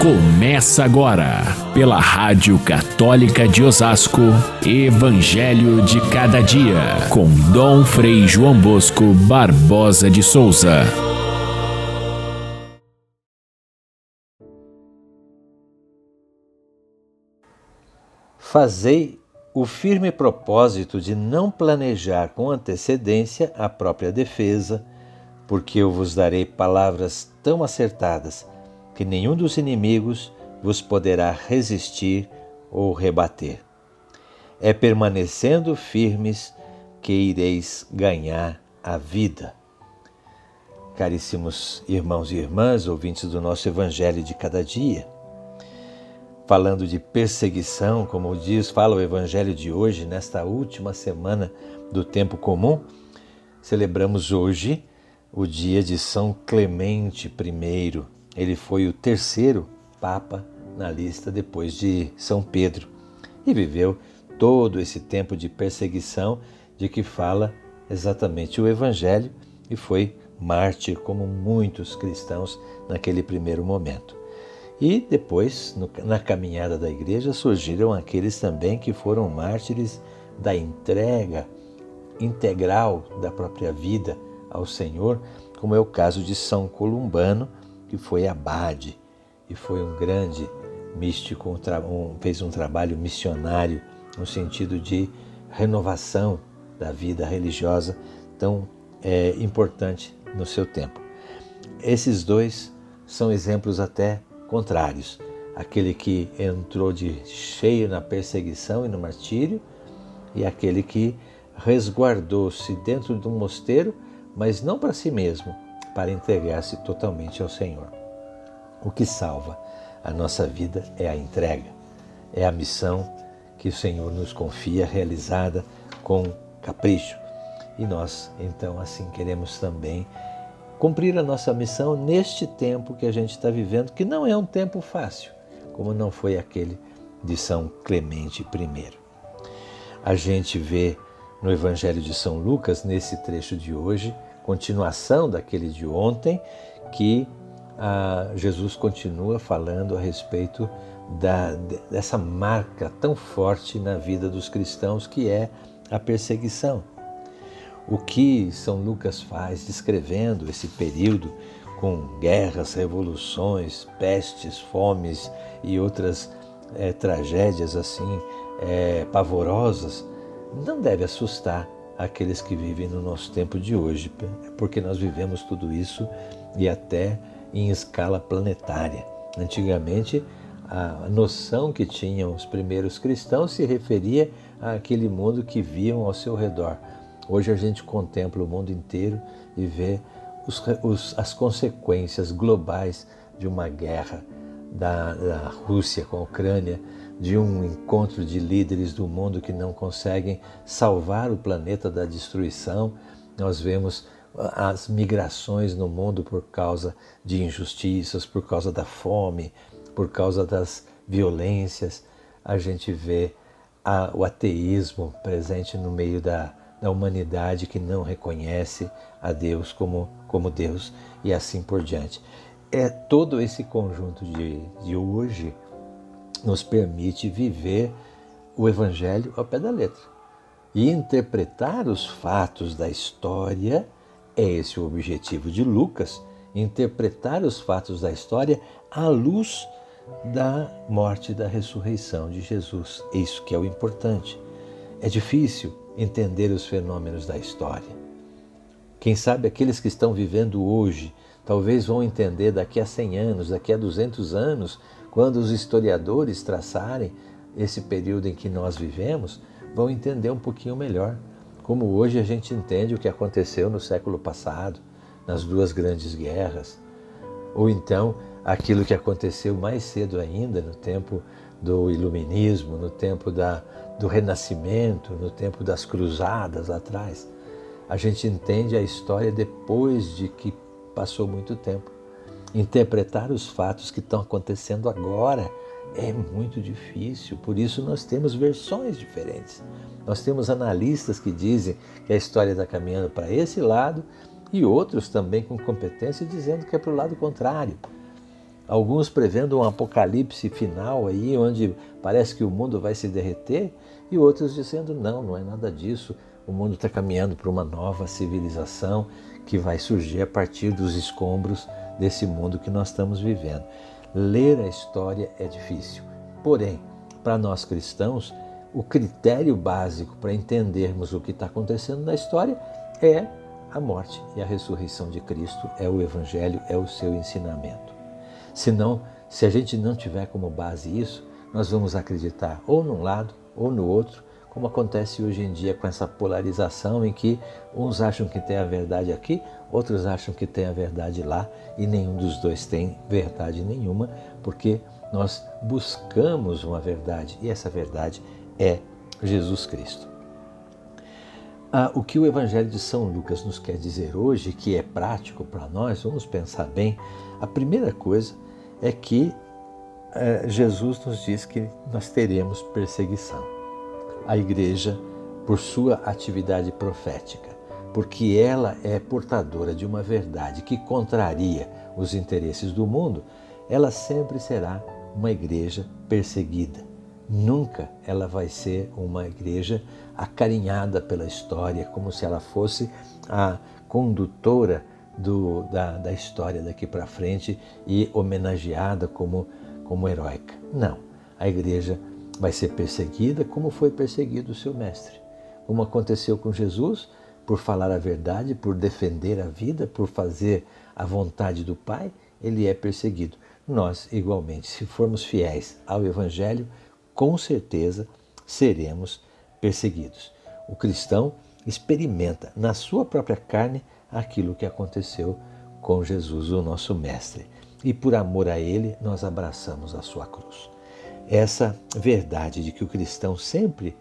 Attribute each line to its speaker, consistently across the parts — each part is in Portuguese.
Speaker 1: Começa agora, pela Rádio Católica de Osasco, Evangelho de Cada Dia, com Dom Frei João Bosco Barbosa de Souza.
Speaker 2: Fazei o firme propósito de não planejar com antecedência a própria defesa, porque eu vos darei palavras tão acertadas que nenhum dos inimigos vos poderá resistir ou rebater. É permanecendo firmes que ireis ganhar a vida. Caríssimos irmãos e irmãs, ouvintes do nosso Evangelho de cada dia, falando de perseguição, como diz, fala o Evangelho de hoje, nesta última semana do tempo comum, celebramos hoje o dia de São Clemente I, ele foi o terceiro Papa na lista depois de São Pedro e viveu todo esse tempo de perseguição de que fala exatamente o Evangelho e foi mártir como muitos cristãos naquele primeiro momento. E depois, no, na caminhada da igreja, surgiram aqueles também que foram mártires da entrega integral da própria vida ao Senhor, como é o caso de São Columbano, que foi abade e foi um grande místico, um, fez um trabalho missionário no sentido de renovação da vida religiosa tão é, importante no seu tempo. Esses dois são exemplos até contrários. Aquele que entrou de cheio na perseguição e no martírio, e aquele que resguardou-se dentro de um mosteiro, mas não para si mesmo, para entregar-se totalmente ao Senhor. O que salva a nossa vida é a entrega, é a missão que o Senhor nos confia, realizada com capricho. E nós, então, assim queremos também cumprir a nossa missão neste tempo que a gente está vivendo, que não é um tempo fácil, como não foi aquele de São Clemente I. A gente vê no Evangelho de São Lucas, nesse trecho de hoje, continuação daquele de ontem, que ah, Jesus continua falando a respeito da, dessa marca tão forte na vida dos cristãos que é a perseguição. O que São Lucas faz descrevendo esse período com guerras, revoluções, pestes, fomes e outras é, tragédias assim é, pavorosas, não deve assustar aqueles que vivem no nosso tempo de hoje, porque nós vivemos tudo isso e até em escala planetária. Antigamente, a noção que tinham os primeiros cristãos se referia àquele mundo que viam ao seu redor. Hoje a gente contempla o mundo inteiro e vê os, os, as consequências globais de uma guerra da, da Rússia com a Ucrânia, de um encontro de líderes do mundo que não conseguem salvar o planeta da destruição. Nós vemos as migrações no mundo por causa de injustiças, por causa da fome, por causa das violências. A gente vê a, o ateísmo presente no meio da, da humanidade que não reconhece a Deus como, como Deus e assim por diante. É todo esse conjunto de, de hoje nos permite viver o Evangelho ao pé da letra e interpretar os fatos da história. É esse o objetivo de Lucas, interpretar os fatos da história à luz da morte e da ressurreição de Jesus. Isso que é o importante. É difícil entender os fenômenos da história. Quem sabe aqueles que estão vivendo hoje talvez vão entender daqui a 100 anos, daqui a 200 anos, quando os historiadores traçarem esse período em que nós vivemos, vão entender um pouquinho melhor como hoje a gente entende o que aconteceu no século passado, nas duas grandes guerras, ou então aquilo que aconteceu mais cedo ainda, no tempo do Iluminismo, no tempo da, do Renascimento, no tempo das Cruzadas atrás. A gente entende a história depois de que passou muito tempo interpretar os fatos que estão acontecendo agora é muito difícil, por isso nós temos versões diferentes. Nós temos analistas que dizem que a história está caminhando para esse lado e outros também com competência dizendo que é para o lado contrário. alguns prevendo um apocalipse final aí, onde parece que o mundo vai se derreter, e outros dizendo não, não é nada disso. O mundo está caminhando para uma nova civilização que vai surgir a partir dos escombros desse mundo que nós estamos vivendo. Ler a história é difícil, porém, para nós cristãos, o critério básico para entendermos o que está acontecendo na história é a morte e a ressurreição de Cristo, é o Evangelho, é o seu ensinamento. Senão, se a gente não tiver como base isso, nós vamos acreditar ou num lado ou no outro, como acontece hoje em dia com essa polarização em que uns acham que tem a verdade aqui, outros acham que tem a verdade lá e nenhum dos dois tem verdade nenhuma, porque nós buscamos uma verdade e essa verdade é Jesus Cristo. Ah, o que o Evangelho de São Lucas nos quer dizer hoje, que é prático para nós, vamos pensar bem. A primeira coisa é que eh, Jesus nos diz que nós teremos perseguição. A igreja, por sua atividade profética, porque ela é portadora de uma verdade que contraria os interesses do mundo, ela sempre será uma igreja perseguida Nunca ela vai ser uma igreja acarinhada pela história, como se ela fosse a condutora do, da, da história daqui para frente e homenageada como, como heróica. Não. A igreja vai ser perseguida como foi perseguido o seu mestre. Como aconteceu com Jesus, por falar a verdade, por defender a vida, por fazer a vontade do Pai, ele é perseguido. Nós, igualmente, se formos fiéis ao Evangelho, com certeza seremos perseguidos. O cristão experimenta na sua própria carne aquilo que aconteceu com Jesus, o nosso Mestre. E por amor a Ele, nós abraçamos a sua cruz. Essa verdade de que o cristão sempre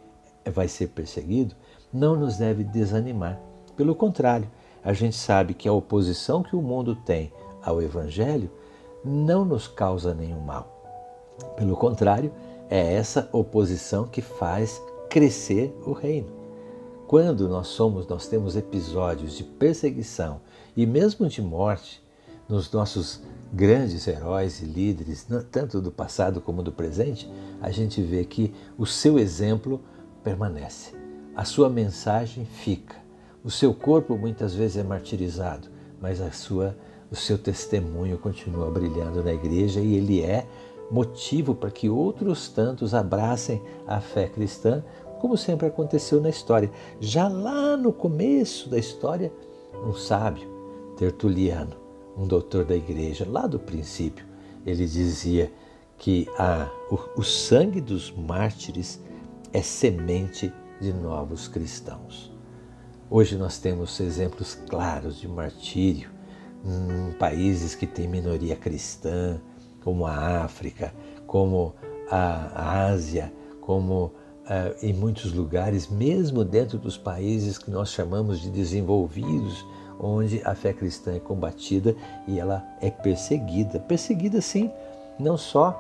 Speaker 2: vai ser perseguido não nos deve desanimar. Pelo contrário, a gente sabe que a oposição que o mundo tem ao Evangelho não nos causa nenhum mal. Pelo contrário, é essa oposição que faz crescer o reino. Quando nós somos, nós temos episódios de perseguição e mesmo de morte nos nossos grandes heróis e líderes, tanto do passado como do presente, a gente vê que o seu exemplo permanece, a sua mensagem fica. O seu corpo muitas vezes é martirizado, mas a sua, o seu testemunho continua brilhando na igreja e ele é motivo para que outros tantos abracem a fé cristã, como sempre aconteceu na história. Já lá no começo da história, um sábio, Tertuliano, um doutor da igreja, lá do princípio, ele dizia que a, o, o sangue dos mártires é semente de novos cristãos. Hoje nós temos exemplos claros de martírio em países que têm minoria cristã, como a África, como a Ásia, como uh, em muitos lugares, mesmo dentro dos países que nós chamamos de desenvolvidos, onde a fé cristã é combatida e ela é perseguida. Perseguida, sim, não só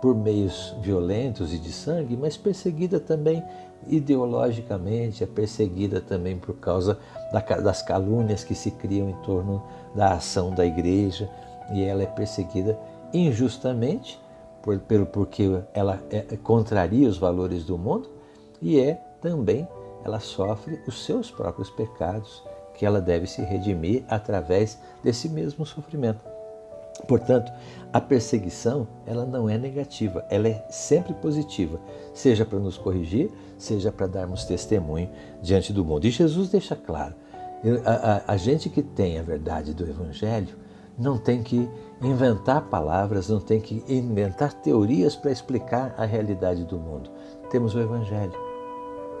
Speaker 2: por meios violentos e de sangue, mas perseguida também ideologicamente, é perseguida também por causa das calúnias que se criam em torno da ação da igreja e ela é perseguida injustamente, pelo porque ela é, contraria os valores do mundo, e é também ela sofre os seus próprios pecados, que ela deve se redimir através desse mesmo sofrimento. Portanto, a perseguição ela não é negativa, ela é sempre positiva, seja para nos corrigir, seja para darmos testemunho diante do mundo. E Jesus deixa claro: a, a, a gente que tem a verdade do Evangelho não tem que inventar palavras, não tem que inventar teorias para explicar a realidade do mundo. Temos o Evangelho.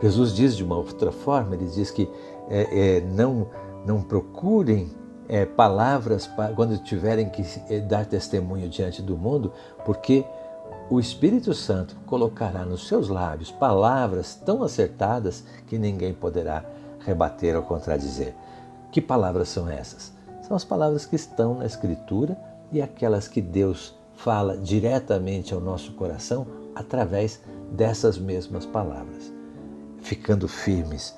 Speaker 2: Jesus diz de uma outra forma, ele diz que é, é, não, não procurem é, palavras quando tiverem que é, dar testemunho diante do mundo, porque o Espírito Santo colocará nos seus lábios palavras tão acertadas que ninguém poderá rebater ou contradizer. Que palavras são essas? São as palavras que estão na Escritura e aquelas que Deus fala diretamente ao nosso coração através dessas mesmas palavras. Ficando firmes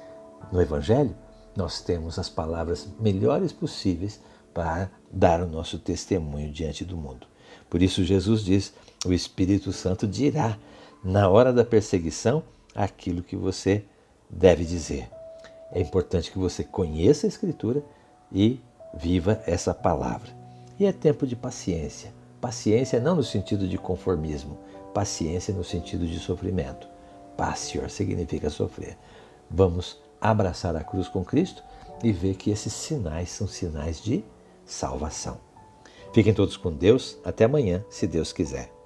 Speaker 2: no Evangelho, nós temos as palavras melhores possíveis para dar o nosso testemunho diante do mundo. Por isso Jesus diz: o Espírito Santo dirá na hora da perseguição aquilo que você deve dizer. É importante que você conheça a Escritura e viva essa palavra. E é tempo de paciência. Paciência não no sentido de conformismo, paciência no sentido de sofrimento. Pacior significa sofrer. Vamos abraçar a cruz com Cristo e ver que esses sinais são sinais de salvação. Fiquem todos com Deus. Até amanhã, se Deus quiser.